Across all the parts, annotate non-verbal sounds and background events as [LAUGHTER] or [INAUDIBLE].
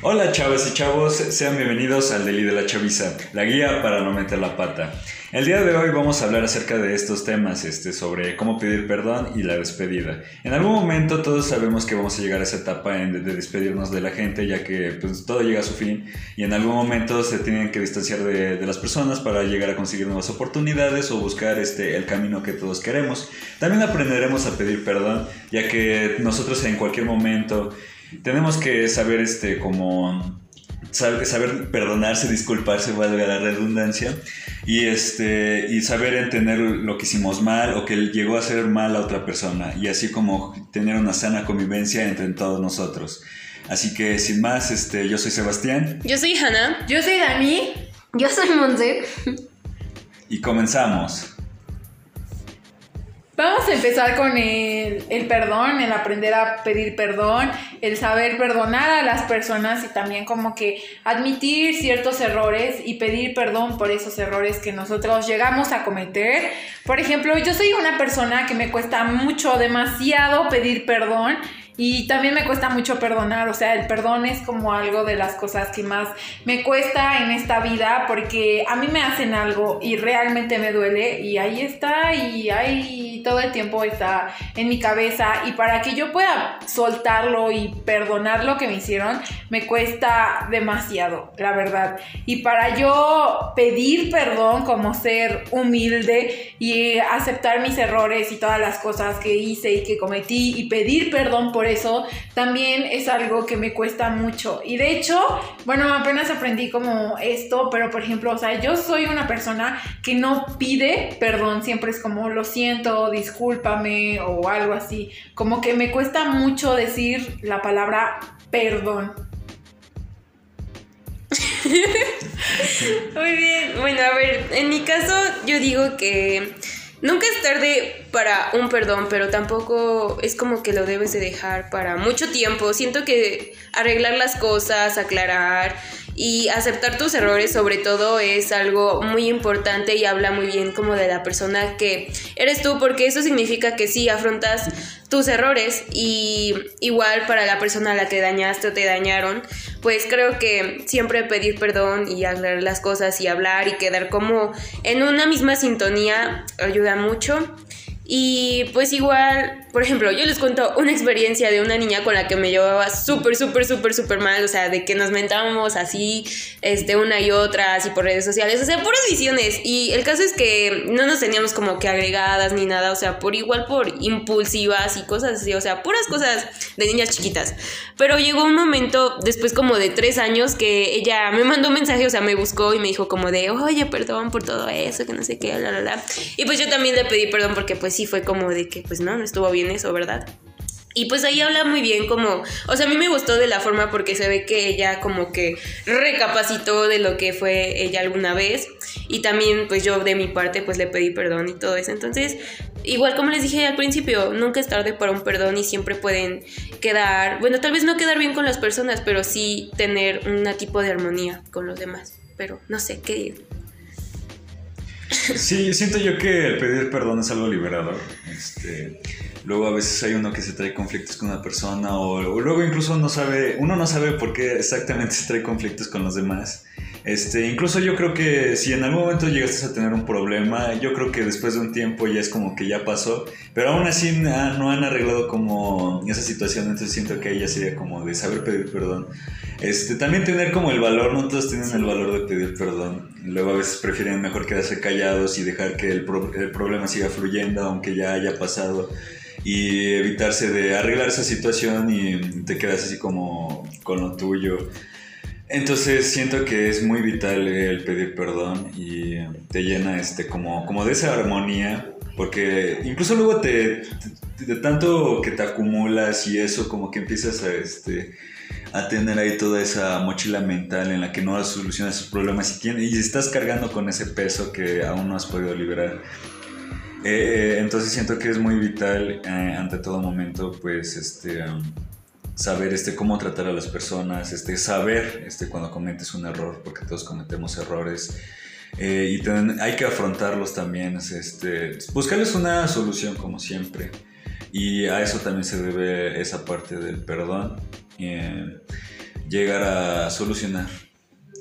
Hola chavas y chavos, sean bienvenidos al Deli de la Chaviza, la guía para no meter la pata. El día de hoy vamos a hablar acerca de estos temas, este, sobre cómo pedir perdón y la despedida. En algún momento todos sabemos que vamos a llegar a esa etapa de, despedirnos de la gente, ya que pues, todo llega a su fin y en algún momento se tienen que distanciar de, de, las personas para llegar a conseguir nuevas oportunidades o buscar este, el camino que todos queremos. También aprenderemos a pedir perdón, ya que nosotros en cualquier momento tenemos que saber este como saber, perdonarse, disculparse, valga la redundancia, y este y saber entender lo que hicimos mal o que llegó a hacer mal a otra persona y así como tener una sana convivencia entre todos nosotros. Así que sin más, este yo soy Sebastián. Yo soy Hannah. Yo soy Dani. Yo soy Monse. Y comenzamos. Vamos a empezar con el, perdón, el aprender a pedir perdón, el saber perdonar a las personas y también como que admitir ciertos errores y pedir perdón por esos errores que nosotros llegamos a cometer. Por ejemplo, yo soy una persona que me cuesta mucho, demasiado pedir perdón y también me cuesta mucho perdonar, o sea, el perdón es como algo de las cosas que más me cuesta en esta vida porque a mí me hacen algo y realmente me duele y ahí está y ahí todo el tiempo está en mi cabeza y para que yo pueda soltarlo y perdonar lo que me hicieron, me cuesta demasiado, la verdad. Y para yo pedir perdón como ser humilde y aceptar mis errores y todas las cosas que hice y que cometí y pedir perdón por eso también es algo que me cuesta mucho. Y de hecho, bueno, apenas aprendí como esto, pero por ejemplo, o sea, yo soy una persona que no pide perdón, siempre es como lo siento, discúlpame o algo así. Como que me cuesta mucho decir la palabra perdón. [LAUGHS] Muy bien, bueno, a ver, en mi caso yo digo que Nunca es tarde para un perdón, pero tampoco es como que lo debes de dejar para mucho tiempo. Siento que arreglar las cosas, aclarar y aceptar tus errores sobre todo es algo muy importante y habla muy bien como de la persona que eres tú, porque eso significa que sí afrontas tus errores y igual para la persona a la que dañaste o te dañaron, pues creo que siempre pedir perdón y aclarar las cosas y hablar y quedar como en una misma sintonía ayuda mucho. Y pues igual, por ejemplo, yo les cuento una experiencia de una niña con la que me llevaba súper, súper, súper, súper mal, o sea, de que nos mentábamos así, este, una y otra, así por redes sociales, o sea, puras visiones. Y el caso es que no nos teníamos como que agregadas ni nada, o sea, por igual por impulsivas y cosas así, o sea, puras cosas de niñas chiquitas. Pero llegó un momento, después como de tres años, que ella me mandó un mensaje, o sea, me buscó y me dijo como de, oye, perdón por todo eso, que no sé qué, la, la, la. Y pues yo también le pedí perdón porque pues sí fue como de que pues no, no estuvo bien eso, ¿verdad? Y pues ahí habla muy bien como, o sea, a mí me gustó de la forma porque se ve que ella como que recapacitó de lo que fue ella alguna vez y también pues yo de mi parte pues le pedí perdón y todo eso. Entonces, igual como les dije al principio, nunca es tarde para un perdón y siempre pueden quedar, bueno, tal vez no quedar bien con las personas, pero sí tener un tipo de armonía con los demás. Pero no sé, ¿qué digo? Sí, siento yo que el pedir perdón es algo liberador. Este, luego a veces hay uno que se trae conflictos con una persona o, luego incluso no sabe, uno no sabe por qué exactamente se trae conflictos con los demás. Este, incluso yo creo que si en algún momento llegaste a tener un problema, yo creo que después de un tiempo ya es como que ya pasó, pero aún así no han arreglado como esa situación, entonces siento que ella sería como de saber pedir perdón. Este, también tener como el valor, no todos tienen el valor de pedir perdón. Luego a veces prefieren mejor quedarse callados y dejar que el, pro el problema siga fluyendo aunque ya haya pasado y evitarse de arreglar esa situación y te quedas así como con lo tuyo. Entonces siento que es muy vital el pedir perdón y te llena este como, como de esa armonía, porque incluso luego te, de tanto que te acumulas y eso como que empiezas a este a tener ahí toda esa mochila mental en la que no solucionas sus problemas y, y estás cargando con ese peso que aún no has podido liberar. Eh, entonces siento que es muy vital eh, ante todo momento pues este um, saber este, cómo tratar a las personas, este, saber este, cuando cometes un error, porque todos cometemos errores. Eh, y hay que afrontarlos también, este, buscarles una solución como siempre. Y a eso también se debe esa parte del perdón. Eh, llegar a solucionar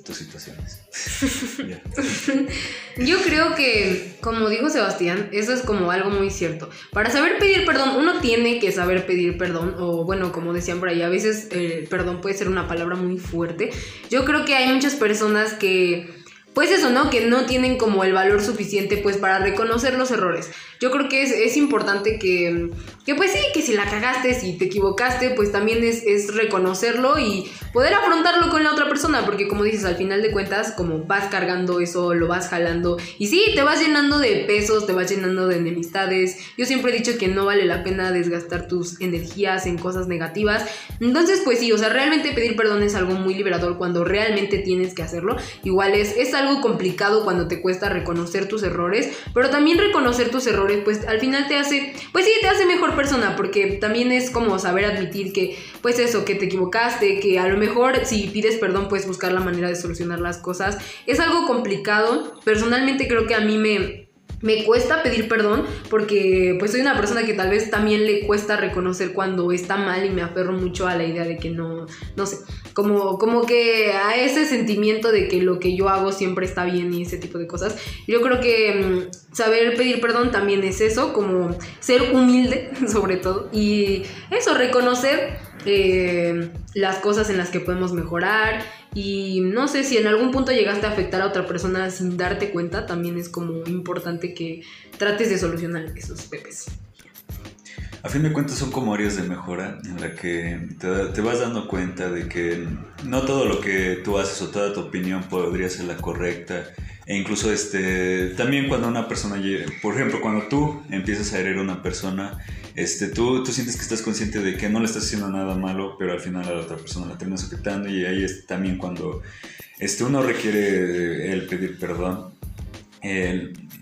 tus situaciones. [LAUGHS] Yo creo que, como dijo Sebastián, eso es como algo muy cierto. Para saber pedir perdón, uno tiene que saber pedir perdón, o bueno, como decían por ahí, a veces eh, perdón puede ser una palabra muy fuerte. Yo creo que hay muchas personas que pues eso, ¿no? Que no tienen como el valor suficiente pues para reconocer los errores. Yo creo que es, es importante que, que pues sí, que si la cagaste, si te equivocaste, pues también es, es reconocerlo y poder afrontarlo con la otra persona, porque como dices, al final de cuentas, como vas cargando eso, lo vas jalando y sí, te vas llenando de pesos, te vas llenando de enemistades. Yo siempre he dicho que no vale la pena desgastar tus energías en cosas negativas. Entonces, pues sí, o sea, realmente pedir perdón es algo muy liberador cuando realmente tienes que hacerlo. Igual es, es algo complicado cuando te cuesta reconocer tus errores, pero también reconocer tus errores, pues al final te hace, pues sí, te hace mejor persona, porque también es como saber admitir que, pues eso, que te equivocaste, que a lo mejor si pides perdón, puedes buscar la manera de solucionar las cosas. Es algo complicado, personalmente creo que a mí me me cuesta pedir perdón porque pues soy una persona que tal vez también le cuesta reconocer cuando está mal y me aferro mucho a la idea de que no, no sé, como, como que a ese sentimiento de que lo que yo hago siempre está bien y ese tipo de cosas. Yo creo que mm, saber pedir perdón también es eso, como ser humilde [LAUGHS] sobre todo y eso, reconocer eh, las cosas en las que podemos mejorar y no sé si en algún punto llegaste a afectar a otra persona sin darte cuenta, también es como importante que trates de solucionar esos pepes. A fin de cuentas son como áreas de mejora en la que te, te, vas dando cuenta de que no todo lo que tú haces o toda tu opinión podría ser la correcta. E incluso este, también cuando una persona, por ejemplo, cuando tú empiezas a herir a una persona, este, tú, tú sientes que estás consciente de que no le estás haciendo nada malo, pero al final a la otra persona la terminas afectando y ahí es también cuando este, uno requiere el pedir perdón.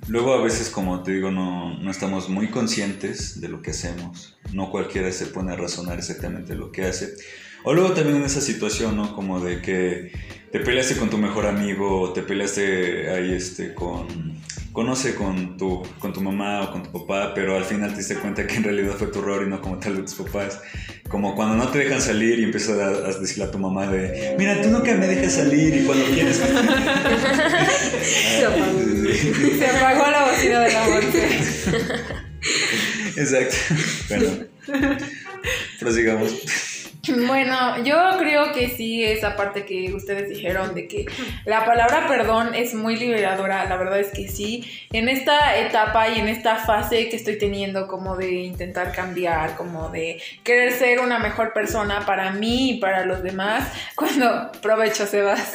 Luego a veces, como te digo, no, no, estamos muy conscientes de lo que hacemos. No cualquiera se pone a razonar exactamente lo que hace. O luego también en esa situación, ¿no? Como de que te peleaste con tu mejor amigo, o te peleaste ahí este, con, conoce con tu, con tu mamá o con tu papá, pero al final te diste cuenta que en realidad fue tu error y no como tal de tus papás. Como cuando no te dejan salir y empiezas a, a decirle a tu mamá de, mira, tú nunca me dejas salir y cuando quieres... [LAUGHS] Se apagó. Se apagó la bocina de la muerte. Exacto. Bueno, [LAUGHS] prosigamos. Bueno, yo creo que sí, esa parte que ustedes dijeron de que la palabra perdón es muy liberadora, la verdad es que sí. En esta etapa y en esta fase que estoy teniendo como de intentar cambiar, como de querer ser una mejor persona para mí y para los demás, cuando provecho Sebas.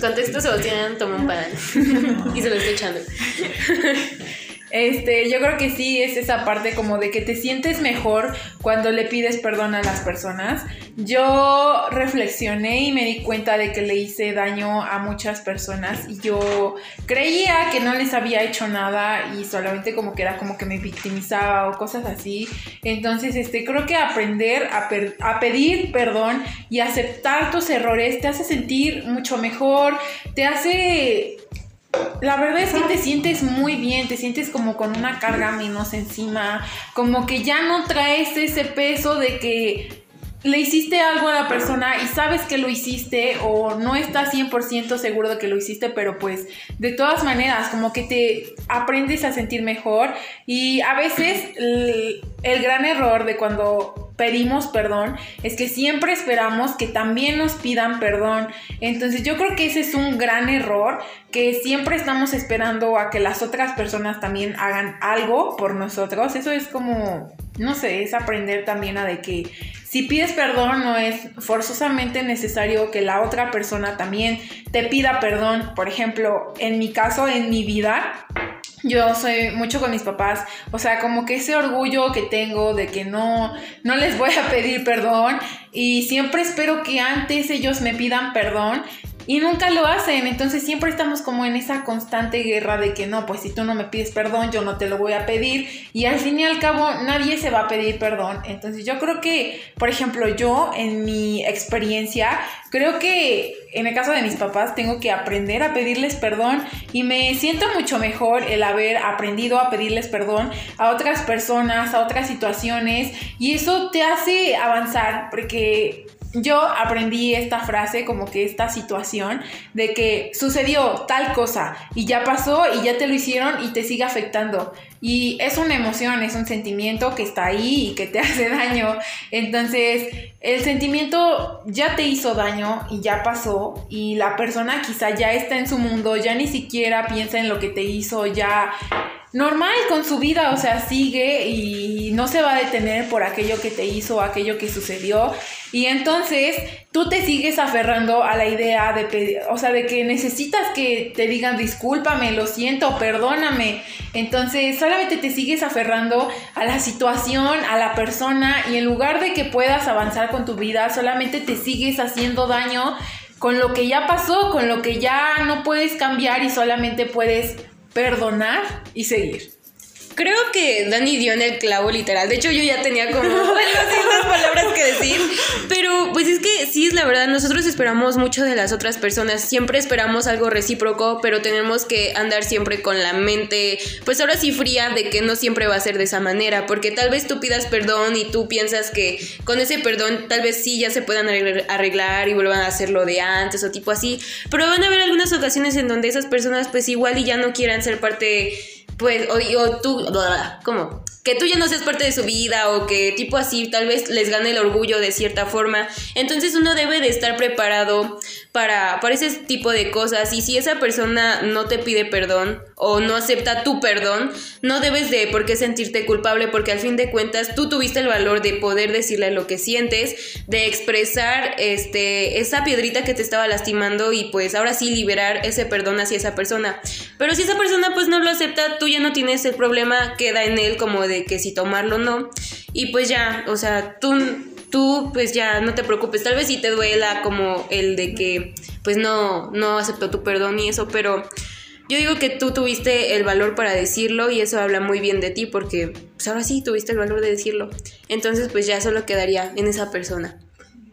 Contexto Sebastián toma un pan [LAUGHS] y se lo está echando. [LAUGHS] Este, yo creo que sí es esa parte como de que te sientes mejor cuando le pides perdón a las personas. Yo reflexioné y me di cuenta de que le hice daño a muchas personas y yo creía que no les había hecho nada y solamente como que era como que me victimizaba o cosas así. Entonces, este, creo que aprender a, a pedir perdón y aceptar tus errores te hace sentir mucho mejor, te hace la verdad es que te sientes muy bien, te sientes como con una carga menos encima, como que ya no traes ese peso de que le hiciste algo a la persona y sabes que lo hiciste o no estás 100% seguro de que lo hiciste, pero pues de todas maneras como que te aprendes a sentir mejor y a veces [CLEARS THROAT] el, el gran error de cuando pedimos perdón es que siempre esperamos que también nos pidan perdón. Entonces yo creo que ese es un gran error, que siempre estamos esperando a que las otras personas también hagan algo por nosotros. Eso es como, no sé, es aprender también a de que si pides perdón no es forzosamente necesario que la otra persona también te pida perdón. Por ejemplo, en mi caso, en mi vida, yo soy mucho con mis papás, o sea, como que ese orgullo que tengo de que no, no les voy a pedir perdón y siempre espero que antes ellos me pidan perdón y nunca lo hacen, entonces siempre estamos como en esa constante guerra de que no, pues si tú no me pides perdón, yo no te lo voy a pedir y al fin y al cabo nadie se va a pedir perdón. Entonces yo creo que, por ejemplo, yo en mi experiencia, creo que en el caso de mis papás tengo que aprender a pedirles perdón y me siento mucho mejor el haber aprendido a pedirles perdón a otras personas, a otras situaciones. Y eso te hace avanzar porque yo aprendí esta frase, como que esta situación de que sucedió tal cosa y ya pasó y ya te lo hicieron y te sigue afectando. Y es una emoción, es un sentimiento que está ahí y que te [LAUGHS] hace daño. Entonces, el sentimiento ya te hizo daño y ya pasó y la persona quizá ya está en su mundo, ya ni siquiera piensa en lo que te hizo, ya normal con su vida, o sea, sigue y no se va a detener por aquello que te hizo, aquello que sucedió. Y entonces tú te sigues aferrando a la idea de o sea, de que necesitas que te digan discúlpame, lo siento, perdóname. Entonces solamente te sigues aferrando a la situación, a la persona y en lugar de que puedas avanzar con tu vida, solamente te sigues haciendo daño con lo que ya pasó, con lo que ya no puedes cambiar y solamente puedes perdonar y seguir. Creo que Dani dio en el clavo literal. De hecho, yo ya tenía como [LAUGHS] las palabras que decir. Pero pues es que sí es la verdad, nosotros esperamos mucho de las otras personas. Siempre esperamos algo recíproco, pero tenemos que andar siempre con la mente, pues ahora sí fría de que no siempre va a ser de esa manera. Porque tal vez tú pidas perdón y tú piensas que con ese perdón tal vez sí ya se puedan arreglar y vuelvan a hacerlo de antes o tipo así. Pero van a haber algunas ocasiones en donde esas personas pues igual y ya no quieran ser parte pues, o, o tú, ¿cómo? Que tú ya no seas parte de su vida o que tipo así tal vez les gane el orgullo de cierta forma. Entonces uno debe de estar preparado para, para ese tipo de cosas y si esa persona no te pide perdón o no acepta tu perdón, no debes de por qué sentirte culpable porque al fin de cuentas tú tuviste el valor de poder decirle lo que sientes, de expresar este, esa piedrita que te estaba lastimando y pues ahora sí liberar ese perdón hacia esa persona. Pero si esa persona pues no lo acepta, tú ya no tienes el problema, queda en él como de que si tomarlo o no. Y pues ya, o sea, tú tú pues ya no te preocupes, tal vez sí te duela como el de que pues no, no aceptó tu perdón y eso, pero yo digo que tú tuviste el valor para decirlo y eso habla muy bien de ti porque pues ahora sí tuviste el valor de decirlo. Entonces pues ya solo quedaría en esa persona.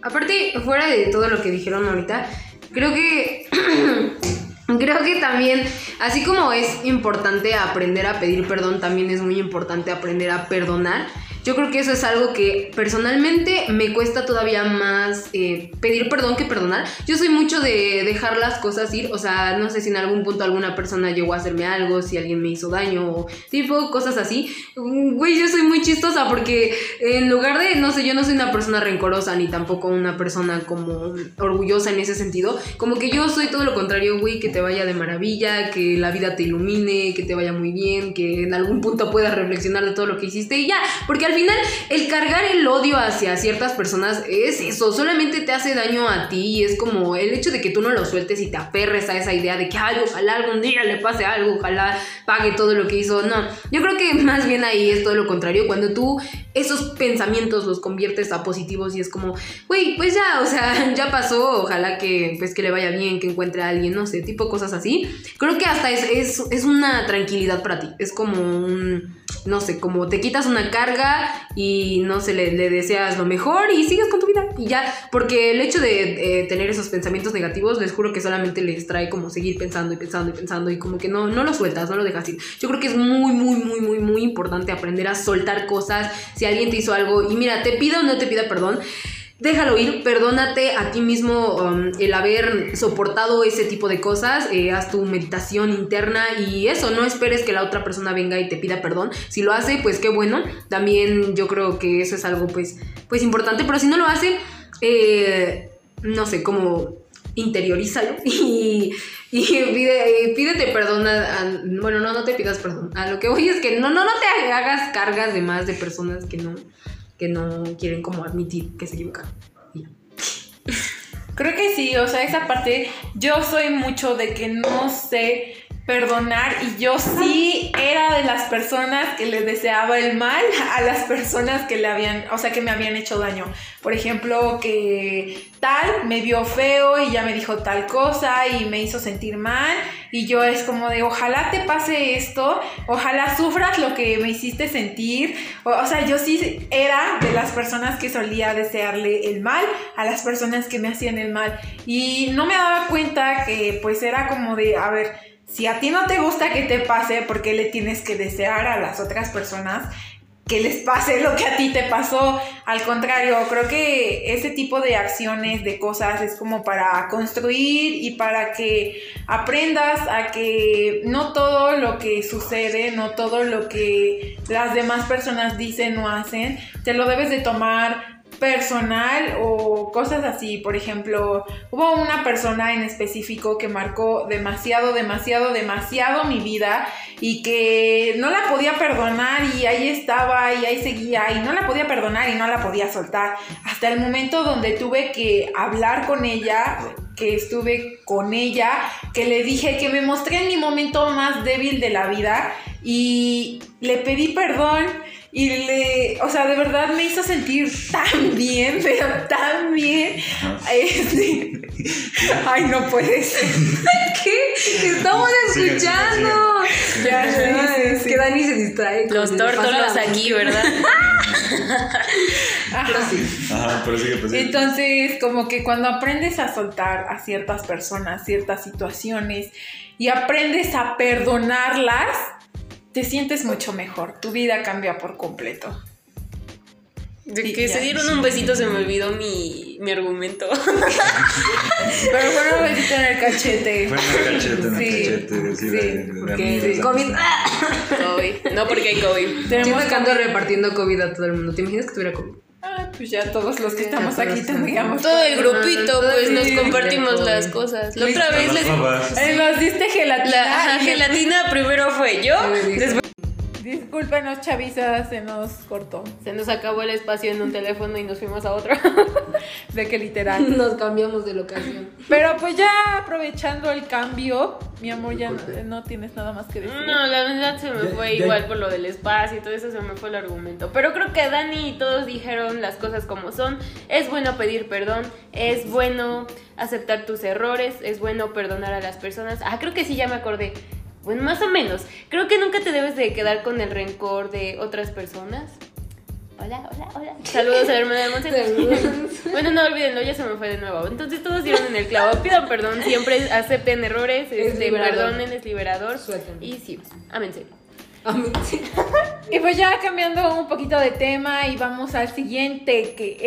Aparte, fuera de todo lo que dijeron ahorita, creo que... [CLEARS THROAT] Creo que también, así como es importante aprender a pedir perdón, también es muy importante aprender a perdonar. Yo creo que eso es algo que personalmente me cuesta todavía más eh, pedir perdón que perdonar. Yo soy mucho de dejar las cosas ir, o sea, no sé si en algún punto alguna persona llegó a hacerme algo, si alguien me hizo daño, o tipo cosas así. Güey, yo soy muy chistosa porque en lugar de, no sé, yo no soy una persona rencorosa ni tampoco una persona como orgullosa en ese sentido. Como que yo soy todo lo contrario, güey, que te vaya de maravilla, que la vida te ilumine, que te vaya muy bien, que en algún punto puedas reflexionar de todo lo que hiciste y ya, porque al final el cargar el odio hacia ciertas personas es eso, solamente te hace daño a ti y es como el hecho de que tú no lo sueltes y te aperres a esa idea de que Ay, ojalá algún día le pase algo, ojalá pague todo lo que hizo. No, yo creo que más bien ahí es todo lo contrario, cuando tú esos pensamientos los conviertes a positivos y es como, güey, pues ya, o sea, [LAUGHS] ya pasó, ojalá que pues que le vaya bien, que encuentre a alguien, no sé, tipo cosas así. Creo que hasta es, es, es una tranquilidad para ti, es como un no sé, como te quitas una carga y no sé, le, deseas lo mejor y sigues con tu vida y ya, porque el hecho de eh, tener esos pensamientos negativos, les juro que solamente les trae como seguir pensando y pensando y pensando y como que no, no lo sueltas, no lo dejas ir. Yo creo que es muy, muy, muy, muy, muy importante aprender a soltar cosas. Si alguien te hizo algo y mira, te pido o no te pida perdón, déjalo ir, perdónate a ti mismo um, el haber soportado ese tipo de cosas, eh, haz tu meditación interna y eso, no esperes que la otra persona venga y te pida perdón. Si lo hace, pues qué bueno. También yo creo que eso es algo pues, pues importante, pero si no lo hace, eh, no sé, como interiorízalo [LAUGHS] y, y pídete perdón. bueno, no, no te pidas perdón. A lo que voy es que no, no, no te hagas cargas de más de personas que no que no quieren como admitir que se equivocan. Creo que sí, o sea, esa parte, yo soy mucho de que no sé perdonar y yo sí era de las personas que le deseaba el mal a las personas que le habían, o sea, que me habían hecho daño. Por ejemplo, que tal me vio feo y ya me dijo tal cosa y me hizo sentir mal y yo es como de ojalá te pase esto, ojalá sufras lo que me hiciste sentir. O, o sea, yo sí era de las personas que solía desearle el mal a las personas que me hacían el mal y no me daba cuenta que pues era como de, a ver, si a ti no te gusta que te pase, ¿por qué le tienes que desear a las otras personas que les pase lo que a ti te pasó. Al contrario, creo que ese tipo de acciones, de cosas, es como para construir y para que aprendas a que no todo lo que sucede, no todo lo que las demás personas dicen o hacen, te lo debes de tomar personal o cosas así. Por ejemplo, hubo una persona en específico que marcó demasiado, demasiado, demasiado mi vida y que no la podía perdonar y ahí estaba y ahí seguía y no la podía perdonar y no la podía soltar. Hasta el momento donde tuve que hablar con ella, que estuve con ella, que le dije que me mostré en mi momento más débil de la vida y le pedí perdón y le, o sea, de verdad me hizo sentir tan bien, pero tan bien. Este, ay, no puede ser. ¿Qué? Estamos escuchando. Ya, es que Dani se distrae. Los tórtolos aquí, ¿verdad? [LAUGHS] Ajá. Ajá, pero sigue, pues, sigue. Entonces, como que cuando aprendes a soltar a ciertas personas, ciertas situaciones y aprendes a perdonarlas, te sientes mucho mejor. Tu vida cambia por completo. De Sí, que ya. se dieron un besito se me olvidó mi, mi argumento. [LAUGHS] Pero fue un besito en el cachete. Fue en el cachete, en el cachete, sí, sí, de- de porque amigos, COVID. COVID. No porque hay COVID. Tenemos Chicos que ando COVID. repartiendo COVID a todo el mundo. ¿Te imaginas que tuviera COVID? Pues ya todos los que Sí, estamos aquí todos tendríamos. Todo el grupito, pues nos compartimos las cosas. La otra vez las les. Eh, nos diste gelatina. La gelatina primero fue yo, después Discúlpenos, Chavisa, se nos cortó. se nos acabó el espacio en un teléfono y nos fuimos a otro. [LAUGHS] De que literal. [LAUGHS] Nos cambiamos de locación. Pero pues ya aprovechando el cambio, mi amor, ya no, no tienes nada más que decir. No, la verdad se me fue ya- igual por lo del espacio y todo eso se me fue el argumento. Pero creo que Dani y todos dijeron las cosas como son. Es bueno pedir perdón, es bueno aceptar tus errores, es bueno perdonar a las personas. Ah, creo que sí, ya me acordé. Bueno, más o menos. Creo que nunca te debes de quedar con el rencor de otras personas. Hola, hola, hola. [LAUGHS] Saludos a la hermana de Monse. [LAUGHS] Bueno, no olvídenlo, ya se me fue de nuevo. Entonces todos dieron en el clavo. Pidan perdón, siempre acepten errores, Es este, perdonen, es liberador. Suelten. Y sí, ámense. Sí. [LAUGHS] Y pues ya cambiando un poquito de tema y vamos al siguiente que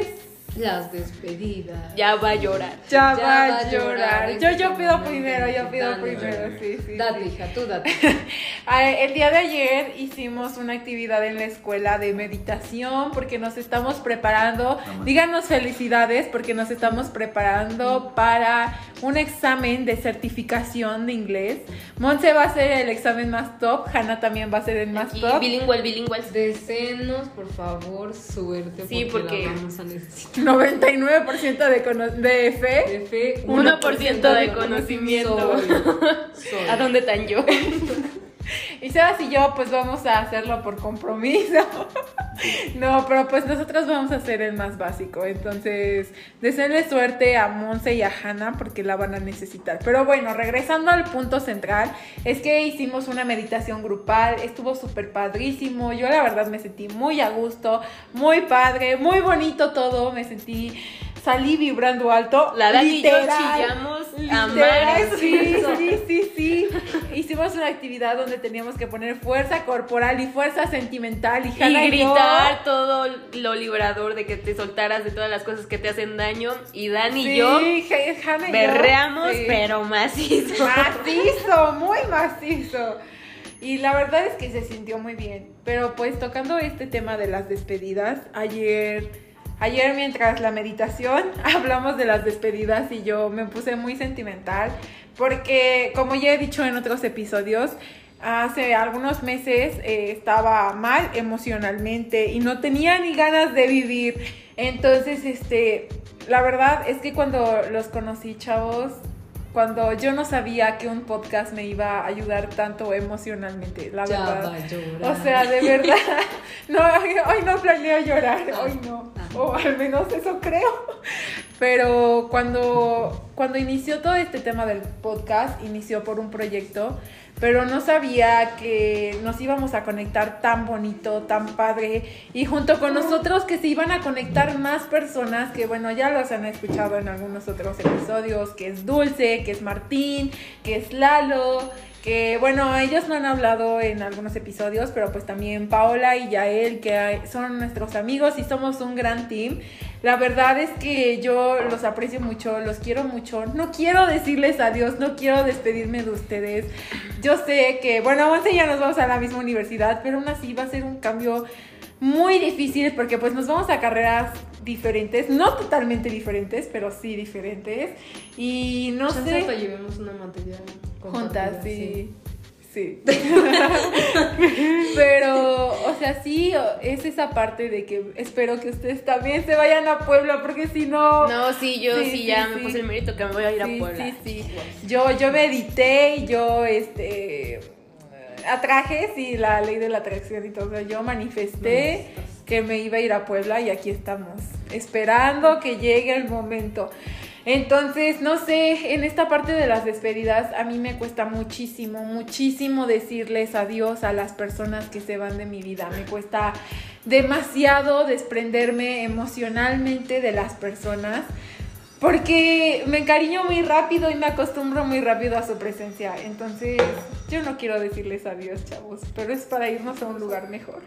es... Las despedidas. Ya va a llorar. Ya, Ya va a llorar. este Yo, yo pido primero, yo pido Dale, primero, dale. sí, sí. Date, sí. hija, tú date. [LAUGHS] Ah, El día de ayer hicimos una actividad en la escuela de meditación porque nos estamos preparando. Díganos felicidades porque nos estamos preparando para un examen de certificación de inglés. Monse va a ser el examen más top, Hanna también va a ser el más Y top. bilingüe, bilingüe. Deseenos, por favor, suerte. Sí, porque- la vamos a necesitar. 99% de, cono- de fe. De fe, 1% de conocimiento. Soy. [LAUGHS] Soy. ¿A dónde tan yo? [LAUGHS] [LAUGHS] Y Sebas y yo pues vamos a hacerlo por compromiso. [LAUGHS] No, pero pues nosotros vamos a hacer el más básico. Entonces, deseenle suerte a Monse y a Hannah porque la van a necesitar. Pero bueno, regresando al punto central, es que hicimos una meditación grupal, estuvo súper padrísimo. Yo la verdad me sentí muy a gusto, muy padre, muy bonito todo. Me sentí, salí vibrando alto. La Dani y yo literal. chillamos a Literal, mares. sí, sí, sí, sí. Hicimos una actividad donde teníamos que poner fuerza corporal y fuerza sentimental y, Y yo- gritar todo lo liberador de que te soltaras de todas las cosas que te hacen daño. Y Dani Sí, y yo Ja- Hannah y yo, berreamos, sí. pero macizo. Macizo, muy macizo. Y la verdad es que se sintió muy bien. Pero pues tocando este tema de las despedidas, ayer, ayer mientras la meditación [LAUGHS] hablamos de las despedidas y yo me puse muy sentimental. Porque como ya he dicho en otros episodios, hace algunos meses eh, estaba mal emocionalmente y no tenía ni ganas de vivir. Entonces, este, la verdad es que cuando los conocí, chavos, cuando yo no sabía que un podcast me iba a ayudar tanto emocionalmente, la Ya verdad. va a llorar. O sea, de verdad, [LAUGHS] no, hoy no planeo llorar, hoy no, o al menos eso creo. Pero cuando, cuando inició todo este tema del podcast, inició por un proyecto, pero no sabía que nos íbamos a conectar tan bonito, tan padre, y junto con nosotros que se iban a conectar más personas, que bueno, ya los han escuchado en algunos otros episodios, que es Dulce, que es Martín, que es Lalo, que bueno, ellos no han hablado en algunos episodios, pero pues también Paola y Yael, que son nuestros amigos y somos un gran team. La verdad es que yo los aprecio mucho, los quiero mucho. No quiero decirles adiós, no quiero despedirme de ustedes. Yo sé que, bueno, once ya nos vamos a la misma universidad, pero aún así va a ser un cambio muy difícil porque pues nos vamos a carreras diferentes, no totalmente diferentes, pero sí diferentes. Y no Chance sé... hasta llevemos una materia Juntas, sí. Sí. [LAUGHS] Pero, o sea, sí, es esa parte de que espero que ustedes también se vayan a Puebla, porque si no. No, sí, yo sí, Sí, ya sí, me puse el mérito que me voy a ir a Puebla. sí, sí. Yo, yo medité y yo, este. Atraje, sí, la ley de la atracción y todo. O sea, yo manifesté que me iba a ir a Puebla y aquí estamos, esperando que llegue el momento. Entonces, no sé, en esta parte de las despedidas a mí me cuesta muchísimo, muchísimo decirles adiós a las personas que se van de mi vida. Me cuesta demasiado desprenderme emocionalmente de las personas porque me encariño muy rápido y me acostumbro muy rápido a su presencia. Entonces, yo no quiero decirles adiós, chavos, pero es para irnos a un lugar mejor.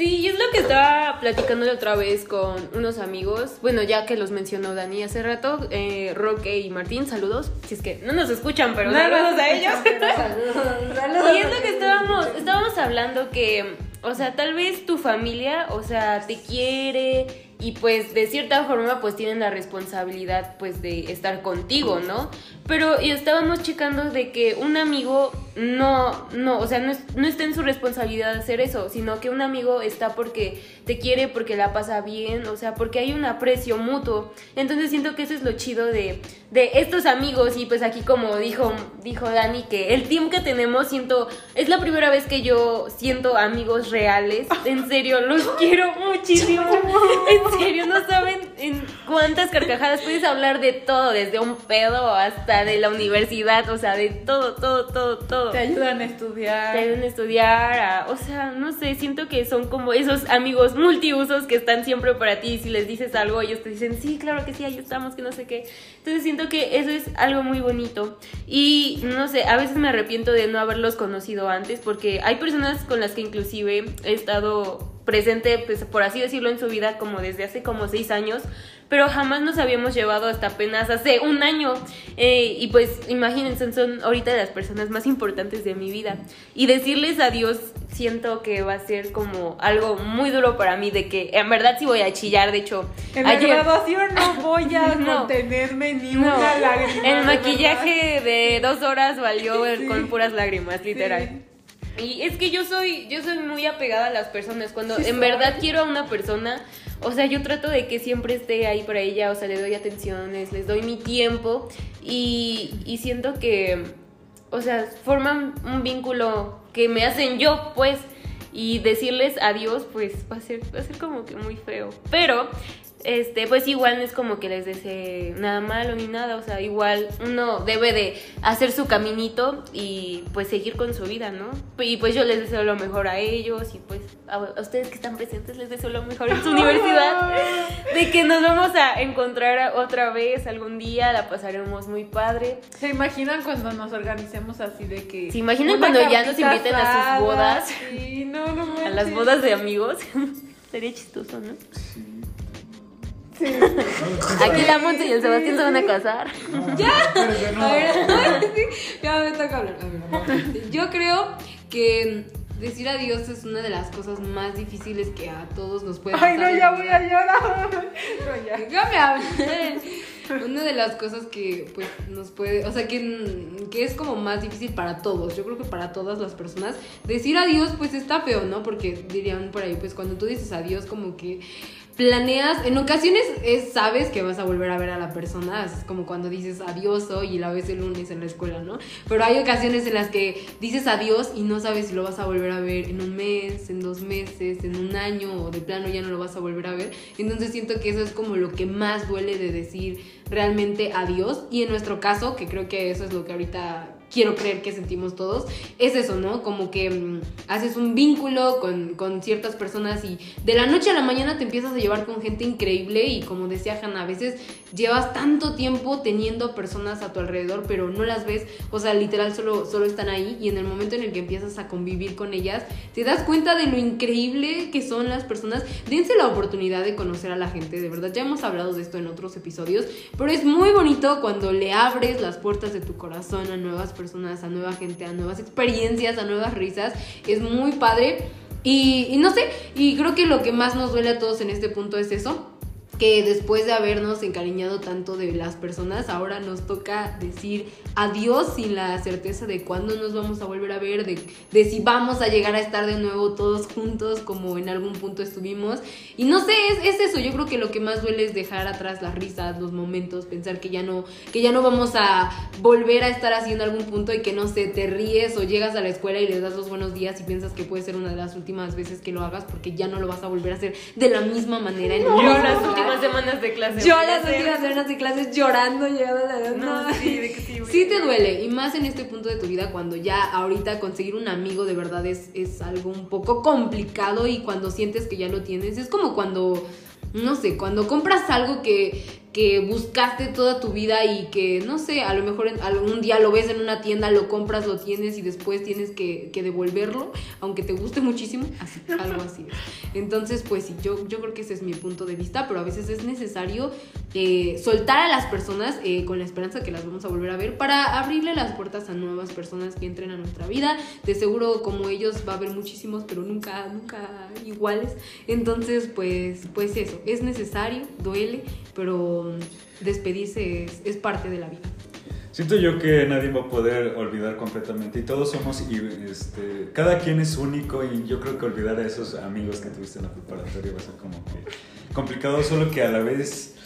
Sí, y es lo que estaba platicando la otra vez con unos amigos. Bueno, ya que los mencionó Dani hace rato, eh, Roque y Martín, saludos. Si es que no nos escuchan, pero No saludos a ellos. [LAUGHS] Saludos. Y es lo que estábamos, estábamos hablando que, o sea, tal vez tu familia, o sea, te quiere y pues de cierta forma pues tienen la responsabilidad pues de estar contigo, ¿no? Pero y estábamos checando de que un amigo no, no, o sea, no, es- no está en su responsabilidad hacer eso, sino que un amigo está porque te quiere, porque la pasa bien, o sea, porque hay un aprecio mutuo. Entonces siento que eso es lo chido de, de estos amigos. Y pues aquí como dijo, dijo Dani, que el team que tenemos siento, es la primera vez que yo siento amigos reales, en serio, los [LAUGHS] quiero muchísimo, en serio, no saben en cuántas carcajadas puedes hablar de todo, desde un pedo hasta de la universidad, o sea, de todo, todo, todo, todo. Te ayudan a estudiar. te ayudan a estudiar, a- o sea, no sé, siento que son como esos amigos multiusos que están siempre para ti. Si les dices algo, ellos te dicen, sí, claro que sí, ahí estamos, que no sé qué. Entonces siento que eso es algo muy bonito. Y no sé, a veces me arrepiento de no haberlos conocido antes porque hay personas con las que inclusive he estado presente, pues por así decirlo, en su vida como desde hace como seis años, pero jamás nos habíamos llevado hasta apenas hace un año. Eh, y pues imagínense, son ahorita las personas más importantes de mi vida. Y decirles adiós siento que va a ser como algo muy duro para mí, de que en verdad sí voy a chillar, de hecho, En la ayer... graduación no [LAUGHS] voy a No. contenerme ni No, una lágrima. el maquillaje de dos horas valió Sí. con puras lágrimas, literal. Sí. Y es que yo soy, yo soy muy apegada a las personas. Cuando Sí en soy. verdad quiero a una persona, o sea, yo trato de que siempre esté ahí para ella, o sea, le doy atenciones, les doy mi tiempo y, y siento que, o sea, forman un vínculo que me hacen yo, pues, y decirles adiós, pues va a ser, va a ser como que muy feo. Pero este, pues igual no es como que les desee nada malo ni nada, o sea, igual uno debe de hacer su caminito y pues seguir con su vida, ¿no? Y pues yo les deseo lo mejor a ellos y pues a, a ustedes que están presentes les deseo lo mejor en su [LAUGHS] universidad, de que nos vamos a encontrar otra vez algún día, la pasaremos muy padre. ¿Se imaginan cuando nos organicemos así de que... ¿Se imaginan cuando ya nos inviten a sus bodas? Sí, no, no [LAUGHS] A las bodas de amigos. [LAUGHS] Sería chistoso, ¿no? Sí. [LAUGHS] Aquí la Monte y el Sebastián se van a casar. [LAUGHS] [LAUGHS] A ver, ya me toca hablar. A ver. Yo creo que decir adiós es una de las cosas más difíciles que a todos nos puede Ay, pasar no, en ya voy a llorar. No, ya. Déjame hablar. Una de las cosas que pues nos puede, o sea, que, que es como más difícil para todos, yo creo que para todas las personas, decir adiós pues está feo, ¿no? Porque dirían por ahí, pues cuando tú dices adiós como que planeas, en ocasiones es, sabes que vas a volver a ver a la persona, es como cuando dices adiós hoy y la ves el lunes en la escuela, ¿no? Pero hay ocasiones en las que dices adiós y no sabes si lo vas a volver a ver en un mes, en dos meses, en un año o de plano ya no lo vas a volver a ver. Entonces siento que eso es como lo que más duele de decir realmente adiós y en nuestro caso, que creo que eso es lo que ahorita quiero creer que sentimos todos, es eso, ¿no? Como que mm, haces un vínculo con, con ciertas personas y de la noche a la mañana te empiezas a llevar con gente increíble y como decía Hannah, a veces llevas tanto tiempo teniendo personas a tu alrededor, pero no las ves, o sea, literal solo, solo están ahí y en el momento en el que empiezas a convivir con ellas, te das cuenta de lo increíble que son las personas. Dense la oportunidad de conocer a la gente, de verdad, ya hemos hablado de esto en otros episodios, pero es muy bonito cuando le abres las puertas de tu corazón a nuevas personas personas, a nueva gente, a nuevas experiencias, a nuevas risas. Es muy padre. Y, y no sé, y creo que lo que más nos duele a todos en este punto es eso que después de habernos encariñado tanto de las personas, ahora nos toca decir adiós sin la certeza de cuándo nos vamos a volver a ver, de, de, si vamos a llegar a estar de nuevo todos juntos como en algún punto estuvimos. Y no sé, es, es, eso, yo creo que lo que más duele es dejar atrás las risas, los momentos, pensar que ya no, que ya no vamos a volver a estar haciendo algún punto y que no sé, te ríes o llegas a la escuela y le das los buenos días y piensas que puede ser una de las últimas veces que lo hagas porque ya no lo vas a volver a hacer de la misma manera. En no, las últimas semanas de clase. Yo las últimas semanas de clases llorando, llegando a la No, no sí, de que sí, sí te duele. Y más en este punto de tu vida, cuando ya ahorita conseguir un amigo de verdad es, es algo un poco complicado y cuando sientes que ya lo tienes, es como cuando no sé, cuando compras algo que, que buscaste toda tu vida y que, no sé, a lo mejor algún día lo ves en una tienda, lo compras, lo tienes y después tienes que, devolverlo, aunque te guste muchísimo, así, algo así. Entonces, pues sí, yo, yo creo que ese es mi punto de vista, pero a veces es necesario eh, soltar a las personas eh, con la esperanza que las vamos a volver a ver para abrirle las puertas a nuevas personas que entren a nuestra vida. De seguro, como ellos, va a haber muchísimos, pero nunca, nunca iguales. Entonces, pues, pues eso, es necesario, duele, pero despedirse es, es, parte de la vida. Siento yo que nadie va a poder olvidar completamente y todos somos, y este, cada quien es único y yo creo que olvidar a esos amigos que tuviste en la preparatoria va a ser como que complicado, solo que a la vez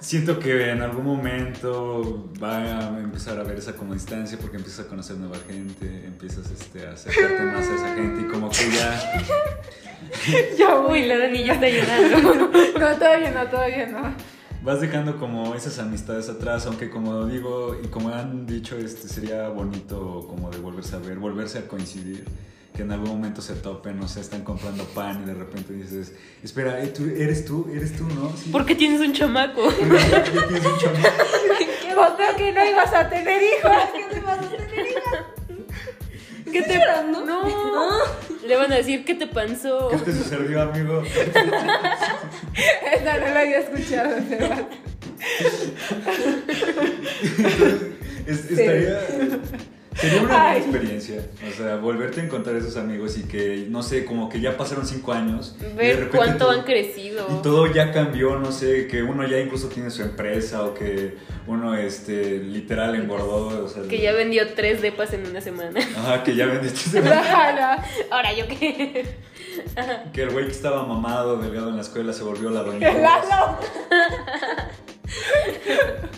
siento que en algún momento va a empezar a ver esa como distancia porque empiezas a conocer nueva gente, empiezas este, a acercarte más a esa gente y como que ya... [LAUGHS] ya voy, la Dani ya está llorando. [LAUGHS] no, todavía no, todavía no vas dejando como esas amistades atrás, aunque como digo y como han dicho, este sería bonito como de volverse a ver, volverse a coincidir, que en algún momento se topen, no sé, están comprando pan y de repente dices, espera, ¿tú, ¿eres tú? ¿Eres tú, no? ¿Sí? ¿Por qué tienes un chamaco? ¿Por qué tienes un chamaco? [LAUGHS] ¿Qué que no ibas a tener hijos? ¿Qué no ibas a tener hijos? ¿Qué te llorando? No. [LAUGHS] no. Le van a decir ¿qué te pasó? ¿Qué te sucedió, amigo? Esta no la había escuchado, Sebas. es, estaría. Sería una buena experiencia, o sea, volverte a encontrar esos amigos y que, no sé, como que ya pasaron cinco años. Ver cuánto todo, han crecido. Y todo ya cambió, no sé, que uno ya incluso tiene su empresa o que uno, este, literal engordó. O sea, que ya vendió tres depas en una semana. Ajá, que ya vendió tres [LAUGHS] depas. Ahora, ¿yo qué? Que el güey que estaba mamado, delgado en la escuela, se volvió la [LAUGHS] doña. [LAUGHS]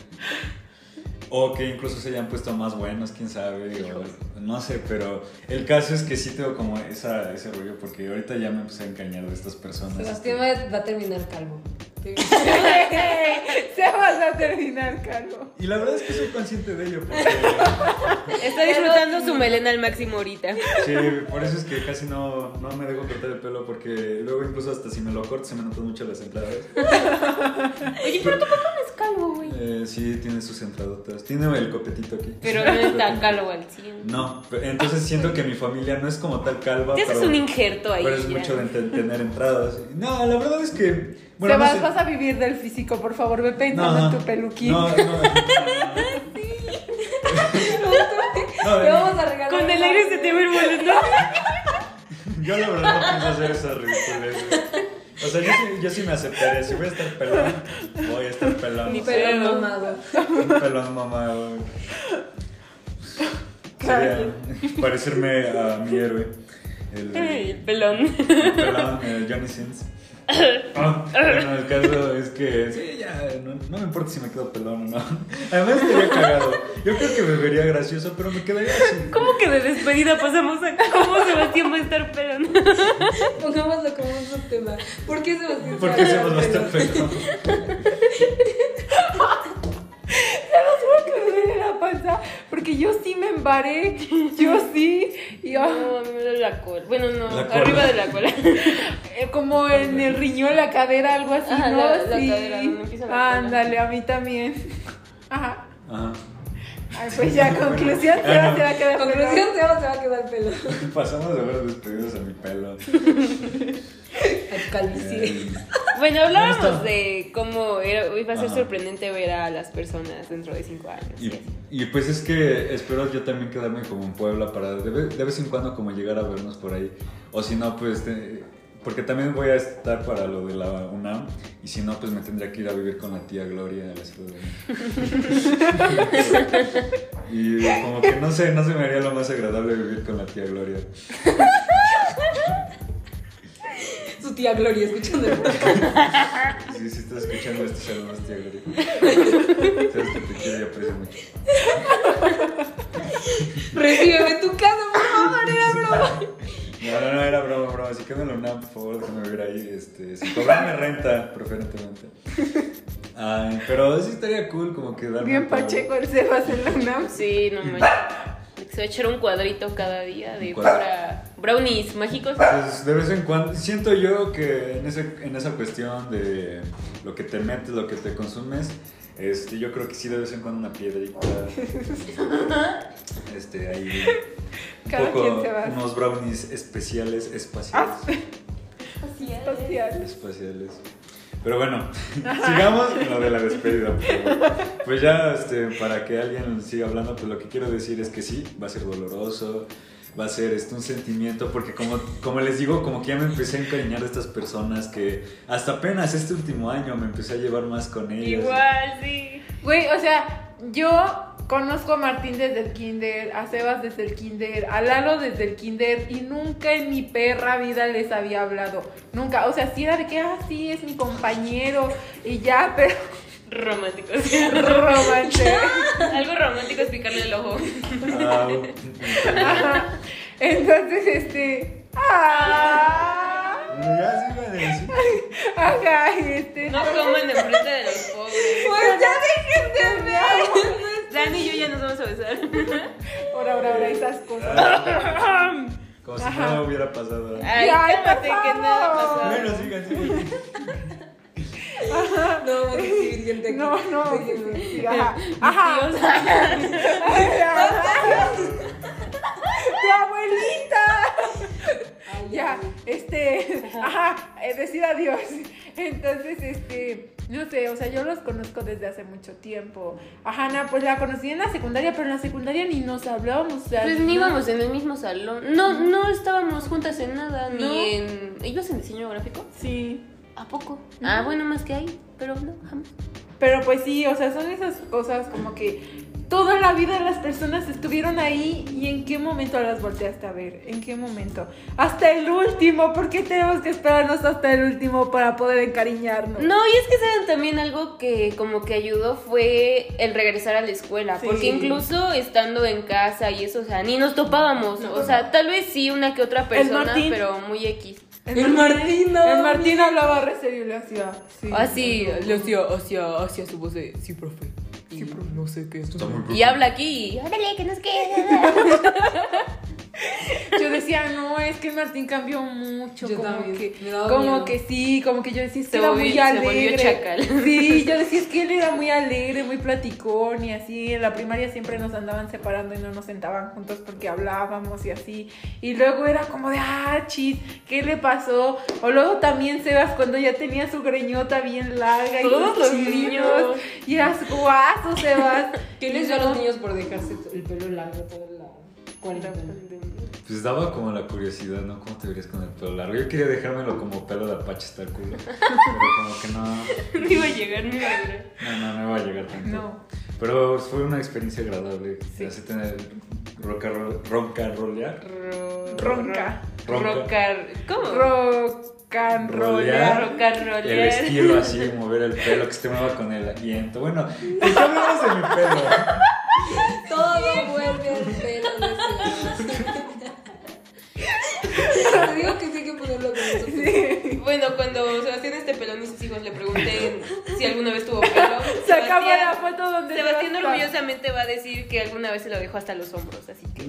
O que incluso se hayan puesto más buenos, quién sabe. O, no sé, pero el caso es que sí tengo como esa, ese rollo porque ahorita ya me empecé a engañar de estas personas. Sebastián este... va a terminar calvo. [LAUGHS] Se va a terminar calvo. Y la verdad es que soy consciente de ello. Porque... [LAUGHS] Está disfrutando su melena al máximo ahorita. Sí, por eso es que casi no, no me dejo cortar el pelo porque luego incluso hasta si me lo corto se me notan mucho las entradas. [LAUGHS] Oye, pero tu papá no es calvo, güey. Eh, sí, tiene sus entradotas. Tiene el copetito aquí. Pero no está [LAUGHS] calvo al 100. No, entonces siento que mi familia no es como tal calva. Te haces un injerto ahí. Pero es mucho de tener entradas. No, la verdad es que bueno, no sé. vas a vivir del físico, por favor, ve peinando no, en tu peluquín. No, no, no. no, no [LAUGHS] vamos a regalar. Con el aire se te ve el [LAUGHS] ¿no? Yo la verdad no pienso hacer esa ridiculez. O sea, yo sí, yo sí me aceptaría. Si voy a estar pelón, voy a estar pelón. Mi pelón mamado. Un pelón mamado. Sería parecerme a mi héroe. El, el pelón. El pelón, eh, Johnny Sins. Ah, bueno, el caso es que sí, ya, no, no, me importa si me quedo pelón o no. Además estaría cagado. Yo creo que me vería gracioso, pero me quedaría así. ¿Cómo que de despedida pasamos a cómo Sebastián va a estar pelón? Pongámoslo como un tema. ¿Por qué Sebastián ¿Por qué Sebastián va a estar pelón? Se los juro que me duele la panza porque porque yo sí me embaré, yo sí, y ah, No, a mí me duele la cola. Bueno, no, La cola. arriba de la cola. [LAUGHS] eh, como en el riñón, la cadera, algo así, Ajá, ¿no? la- la sí. cadera, donde empieza la cola. Ándale, a mí también. Ajá. Ajá. Ay, pues ya, [LAUGHS] conclusión, se va, se va a quedar Conclusión, se va, se va a quedar el pelo. [LAUGHS] Pasamos de ver despedidos a mi pelo. [LAUGHS] Al calvicie. Bueno, No hablábamos de cómo era- iba a ser Ajá. sorprendente ver a las personas dentro de cinco años. y pues es que espero yo también quedarme como en Puebla para de, de vez en cuando como llegar a vernos por ahí. O si no, pues... te- porque también voy a estar para lo de la UNAM y si no, pues me tendría que ir a vivir con la tía Gloria a la Ciudad de [LAUGHS] y como que no sé, no se me haría lo más agradable vivir con la tía Gloria. Su tía Gloria escuchando el podcast. Si sí, estás escuchando esto, saludos tía Gloria. Sabes que te quiero y aprecio mucho. Recíbeme en tu casa, por favor, era broma. Si quedo en la UNAM, por favor, déjame vivir ahí, este, sin cobrarme [LAUGHS] renta, preferentemente. Ay, pero sí estaría cool como que darme Bien pacheco el Sebas en la UNAM. Sí, no [LAUGHS] manches. Se va a echar un cuadrito cada día de pura brownies mágicos. Pues de vez en cuando, siento yo que en, ese, en esa cuestión de lo que te metes, lo que te consumes, este, yo creo que sí de vez en cuando una piedrita, [LAUGHS] este, ahí, un Cada poco, quien se va. unos brownies especiales, espaciales. Social. espaciales. Pero bueno, [LAUGHS] sigamos con lo de la despedida. por favor. Pues ya, este, para que alguien siga hablando, pues lo que quiero decir es que sí, va a ser doloroso, va a ser este, un sentimiento, porque como, como les digo, como que ya me empecé a encariñar de estas personas que hasta apenas este último año me empecé a llevar más con ellas. Igual, sí. Güey, o sea, yo conozco a Martín desde el kinder, a Sebas desde el kinder, a Lalo desde el kinder y nunca en mi perra vida les había hablado. Nunca, o sea, sí era de que, ah, sí, es mi compañero y ya, [LAUGHS] pero Románticos. romance. [LAUGHS] Algo romántico es picarle el ojo. Ah, Ajá. Entonces, este... Ah, ya sí, van a decir. ajá, este... No coman enfrente de los pobres. Pues ya dejen de ver. Dani y yo ya nos vamos a besar. Ahora, ahora, ahora, esas cosas. Como si Ajá. nada hubiera pasado. Ay, Ay, cálmate por que nada favor. pasó. Bueno, sigan, sigan. [LAUGHS] No, [LAUGHS] aquí. No, no. Ajá. Ajá. [LAUGHS] ¡Tu abuelita! Ya, este, ajá, eh, decir adiós. Entonces, este, no sé, o sea, yo los conozco desde hace mucho tiempo. A Hannah, pues la conocí en la secundaria, pero en la secundaria ni nos hablábamos. o sea, Pues ni no- íbamos en el mismo salón. No, no estábamos juntas en nada, No. ni en. ¿Ibas en diseño gráfico? Sí. ¿A poco? Ah, bueno, más que ahí, pero no, jamás. Pero pues sí, o sea, son esas cosas como que toda la vida las personas estuvieron ahí y en qué momento las volteaste a ver, en qué momento. Hasta el último, ¿por qué tenemos que esperarnos hasta el último para poder encariñarnos? No, y es que saben también algo que como que ayudó fue el regresar a la escuela, Sí. porque incluso estando en casa y eso, o sea, ni nos topábamos, No. o sea, tal vez sí una que otra persona, pero muy X. El Martín, no. El Martín hablaba re serio y le hacía. Sí, Así, le hacía, hacía, hacía su voz de, sí, profe. Y no sé qué Está muy Y habla aquí, y, órale, que nos quede. [LAUGHS] Decía, no, es que Martín cambió mucho. Yo como también, que, como miedo. que sí, como que yo decía, es que Se era volvió- muy alegre. chacal. Sí, yo decía, es que él era muy alegre, muy platicón y así. En la primaria siempre nos andaban separando y no nos sentaban juntos porque hablábamos y así. Y luego era como de, ah, chis, ¿qué le pasó? O luego también Sebas cuando ya tenía su greñota bien larga y Todos los chinitos, niños. Y eras guaso, Sebas. ¿Qué les dio a los niños por dejarse el pelo largo toda la cuarentena? Pues daba como la curiosidad, ¿no? ¿Cómo te verías con el pelo largo? Yo quería dejármelo como pelo de apache hasta el culo. Pero como que no. [LAUGHS] No iba a llegar ni a llegar. No, no, no iba a llegar tanto. No. Pero fue una experiencia agradable. Sí. Hace tener roca, ronca, rolear. Ronca. Ronca. ¿Cómo? Rock and Rolear. roll. Rocar, El rolear. estilo así, mover el pelo, que se te mueva con el aliento. Bueno, ¿por qué hablamos de mi pelo? [LAUGHS] Todo vuelve al pelo de. [LAUGHS] Te digo que sí hay que ponerlo con eso. Bueno, cuando Sebastián esté pelón y sus hijos le pregunten si alguna vez tuvo pelo, [LAUGHS] Se acabó Sebastián- la foto donde Sebastián Sebastián- orgullosamente va a decir que alguna vez se lo dejó hasta los hombros, así que...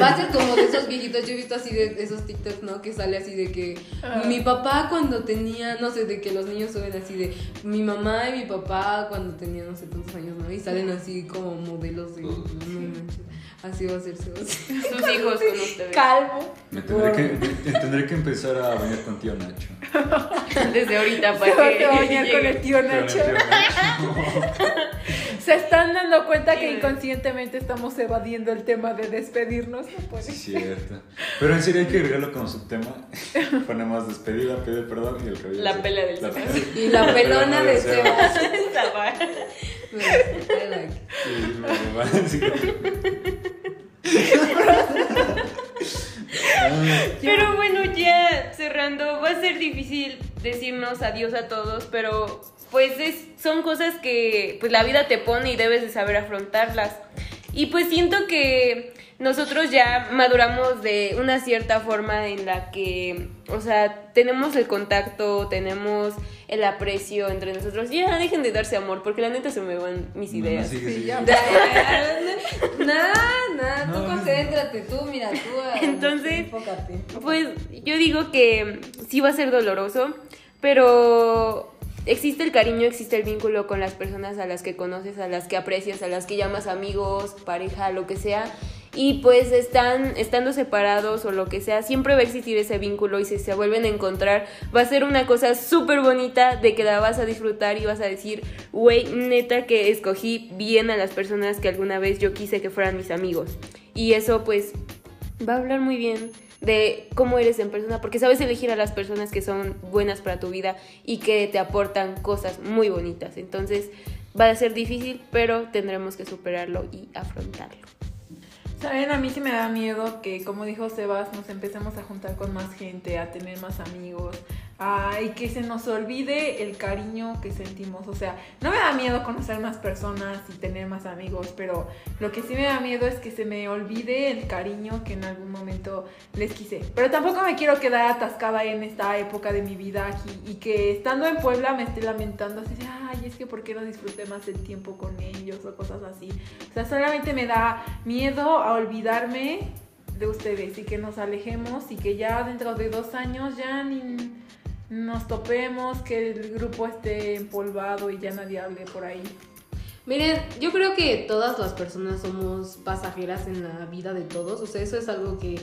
Va a ser como de esos viejitos, yo he visto así de esos TikToks, ¿no? Que sale así de que Ah. mi papá cuando tenía, no sé, de que los niños suben así de mi mamá y mi papá cuando tenía no sé tantos años, ¿no? Y salen así como modelos de... no manches. Así va a ser. Sus [LAUGHS] hijos con ustedes. Calvo. Me tendré que, me- tendré que empezar a bañar con tío Nacho. [LAUGHS] Desde ahorita [LAUGHS] Se para va que a bañar con el tío Con el Nacho. tío Nacho. Se están dando cuenta que inconscientemente estamos evadiendo el tema de despedirnos. No puede Sí, ser. cierto. Pero en serio hay que agregarlo como subtema. Ponemos despedida, pedir perdón y el cabello. La pela del La Sebas. Y la pelona de Sebas. Pero bueno, ya cerrando, va a ser difícil decirnos adiós a todos, pero pues es, son cosas que pues la vida te pone y debes de saber afrontarlas. Y pues siento que nosotros ya maduramos de una cierta forma en la que, o sea, tenemos el contacto, tenemos el aprecio entre nosotros. Ya dejen de darse amor, porque la neta se me van mis no, no, ideas. sigue, Sí, sigue. ya. [LAUGHS] Nada, nada, tú No, concéntrate, tú, mira, tú. ah, [LAUGHS] Entonces, enfócate. Pues yo digo que sí va a ser doloroso, pero existe el cariño, existe el vínculo con las personas a las que conoces, a las que aprecias, a las que llamas amigos, pareja, lo que sea. Y pues están, estando separados o lo que sea, siempre va a existir ese vínculo y si se vuelven a encontrar, va a ser una cosa súper bonita de que la vas a disfrutar y vas a decir, güey, neta que escogí bien a las personas que alguna vez yo quise que fueran mis amigos. Y eso pues va a hablar muy bien de cómo eres en persona, porque sabes elegir a las personas que son buenas para tu vida y que te aportan cosas muy bonitas. Entonces va a ser difícil, pero tendremos que superarlo y afrontarlo. Saben, a mí sí me da miedo que, como dijo Sebas, nos empecemos a juntar con más gente, a tener más amigos, a- y que se nos olvide el cariño que sentimos. O sea, no me da miedo conocer más personas y tener más amigos, pero lo que sí me da miedo es que se me olvide el cariño que en algún momento les quise. Pero tampoco me quiero quedar atascada en esta época de mi vida aquí y que estando en Puebla me esté lamentando así ay, es que por qué no disfruté más el tiempo con ellos o cosas así. O sea, solamente me da miedo a olvidarme de ustedes y que nos alejemos y que ya dentro de dos años ya ni nos topemos, que el grupo esté empolvado y ya nadie hable por ahí. Miren, yo creo que todas las personas somos pasajeras en la vida de todos. O sea, eso es algo que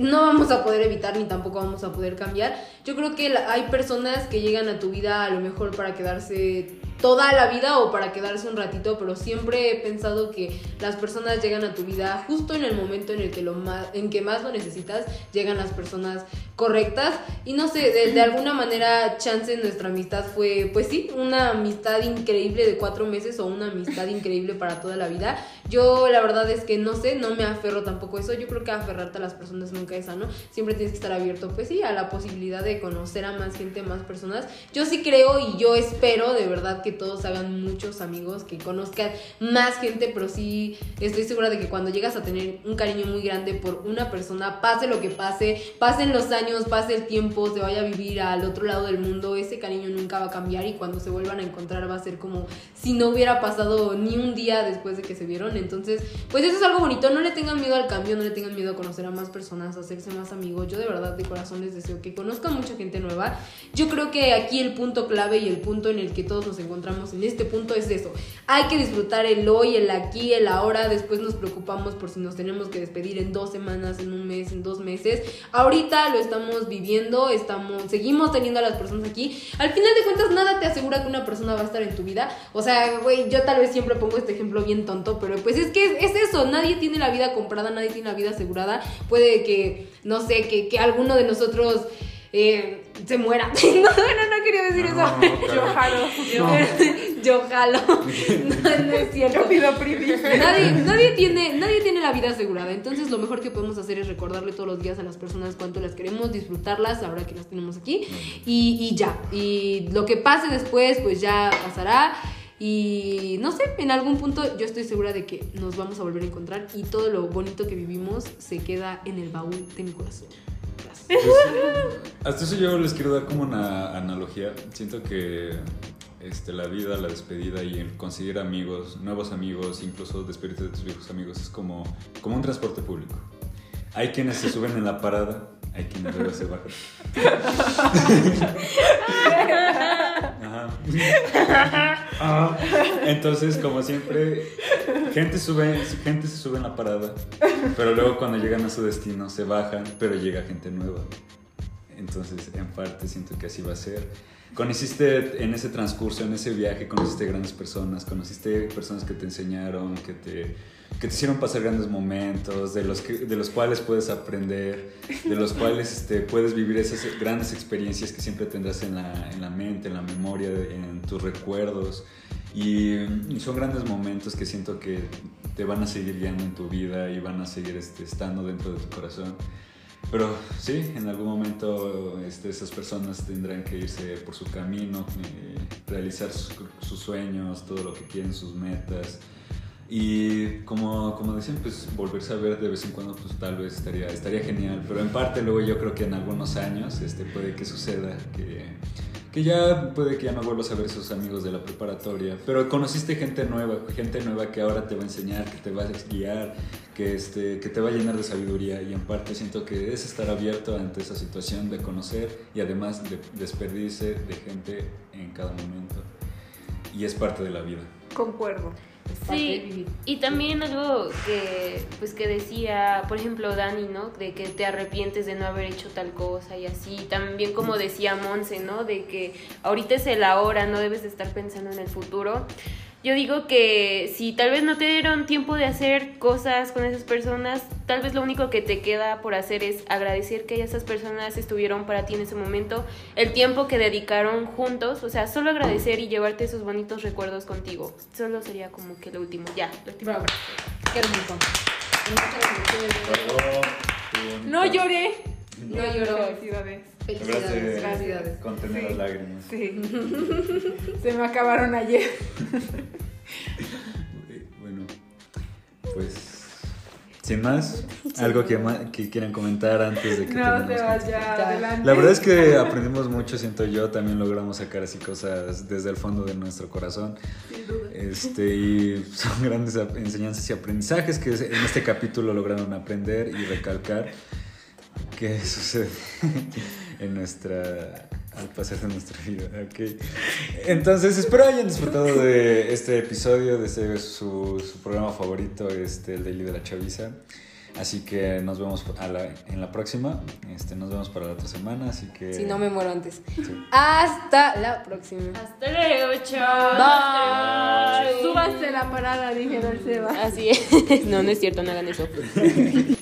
no vamos a poder evitar ni tampoco vamos a poder cambiar. Yo creo que hay personas que llegan a tu vida a lo mejor para quedarse toda la vida o para quedarse un ratito, pero siempre he pensado que las personas llegan a tu vida justo en el momento en el que lo más, en que más lo necesitas, llegan las personas correctas y no sé, de, alguna manera chance nuestra amistad fue, pues sí, una amistad increíble de cuatro meses o una amistad increíble para toda la vida. Yo la verdad es que no sé, no me aferro tampoco a eso, yo creo que aferrarte a las personas nunca es sano, siempre tienes que estar abierto, pues sí, a la posibilidad de conocer a más gente, más personas. Yo sí creo y yo espero de verdad que todos hagan muchos amigos, que conozcan más gente, pero sí estoy segura de que cuando llegas a tener un cariño muy grande por una persona, pase lo que pase, pasen los años, pase el tiempo, se vaya a vivir al otro lado del mundo, ese cariño nunca va a cambiar y cuando se vuelvan a encontrar va a ser como si no hubiera pasado ni un día después de que se vieron. Entonces, pues eso es algo bonito, no le tengan miedo al cambio, no le tengan miedo a conocer a más personas, a hacerse más amigos. Yo de verdad de corazón les deseo que conozcan mucha gente nueva. Yo creo que aquí el punto clave y el punto en el que todos nos encontramos en este punto es eso. Hay que disfrutar el hoy, el aquí, el ahora. Después nos preocupamos por si nos tenemos que despedir en dos semanas, en un mes, en dos meses. Ahorita lo estamos viviendo, estamos, seguimos teniendo a las personas aquí. Al final de cuentas, nada te asegura que una persona va a estar en tu vida. O sea, güey, yo tal vez siempre pongo este ejemplo bien tonto, pero pues es que es, es eso. Nadie tiene la vida comprada, nadie tiene la vida asegurada. Puede que, no sé, que, que alguno de nosotros eh, se muera. [LAUGHS] no, no, no quería decir eso. No, Yo jalo. Yo [LAUGHS] jalo. [LAUGHS] No, no es cierto. Yo pido privilegio. Nadie, nadie, tiene, nadie tiene la vida asegurada. Entonces, lo mejor que podemos hacer es recordarle todos los días a las personas cuánto las queremos, disfrutarlas ahora que las tenemos aquí. Y, y ya. Y lo que pase después, pues ya pasará. Y no sé, en algún punto yo estoy segura de que nos vamos a volver a encontrar. Y todo lo bonito que vivimos se queda en el baúl de mi corazón. Pues, hasta eso yo les quiero dar como una analogía. Siento que este, la vida, la despedida y el conseguir amigos, nuevos amigos, incluso despedirte de tus viejos amigos, es como, como un transporte público. Hay quienes se suben en la parada, hay quienes luego se bajan. [LAUGHS] Ajá. [LAUGHS] Ah, Entonces, como siempre, gente, sube, gente se sube en la parada, pero luego cuando llegan a su destino se bajan, pero llega gente nueva. Entonces, en parte siento que así va a ser. Conociste en ese transcurso, en ese viaje, conociste grandes personas, conociste personas que te enseñaron, que te, que te hicieron pasar grandes momentos, de los, que, de los cuales puedes aprender, de los cuales este, puedes vivir esas grandes experiencias que siempre tendrás en la, en la mente, en la memoria, en tus recuerdos. Y, son grandes momentos que siento que te van a seguir guiando en tu vida y van a seguir este, estando dentro de tu corazón. Pero sí, en algún momento este, esas personas tendrán que irse por su camino, eh, realizar sus sueños, todo lo que quieren, sus metas. Y como, como decían, pues volverse a ver de vez en cuando, pues tal vez estaría, estaría genial. Pero en parte luego yo creo que en algunos años este, puede que suceda que, que ya puede que ya no vuelvas a ver a esos amigos de la preparatoria. Pero conociste gente nueva, gente nueva que ahora te va a enseñar, que te va a guiar, que, este, que te va a llenar de sabiduría. Y en parte siento que es estar abierto ante esa situación de conocer y además de despedirse de gente en cada momento. Y es parte de la vida. Concuerdo. Es parte de Sí, vivir. y también algo que, pues que decía, por ejemplo, Dani, ¿no? De que te arrepientes de no haber hecho tal cosa y así. También como decía Monse, ¿no? De que ahorita es el ahora, no debes de estar pensando en el futuro. Yo digo que si tal vez no te dieron tiempo de hacer cosas con esas personas, tal vez lo único que te queda por hacer es agradecer que esas personas estuvieron para ti en ese momento, el tiempo que dedicaron juntos, o sea, solo agradecer y llevarte esos bonitos recuerdos contigo. Solo sería como que lo último, ya, lo último. Bravo. Qué hermoso. No lloré. No lloró. Felicidades. Felicidades. Felicidades. contener Sí. las lágrimas. Sí. [LAUGHS] Se me acabaron ayer. [LAUGHS] Bueno, pues sin más, algo que, que quieran comentar antes de que No, te adelante. La verdad es que aprendimos mucho, siento yo, también logramos sacar así cosas desde el fondo de nuestro corazón. Sin duda. Este, y son grandes enseñanzas y aprendizajes que en este capítulo lograron aprender y recalcar qué sucede en nuestra al pasar de nuestra vida. ok. Entonces, espero hayan disfrutado de este episodio, de este, su, su programa favorito, este, el Daily de la Chaviza. Así que nos vemos a la- en la próxima. Este, nos vemos para la otra semana. Así que. Si no me muero antes. Sí. Hasta la próxima. Hasta luego, chavos. Súbanse la parada, dijeron Seba. Así es. [LAUGHS] No, no es cierto, no hagan eso. [LAUGHS]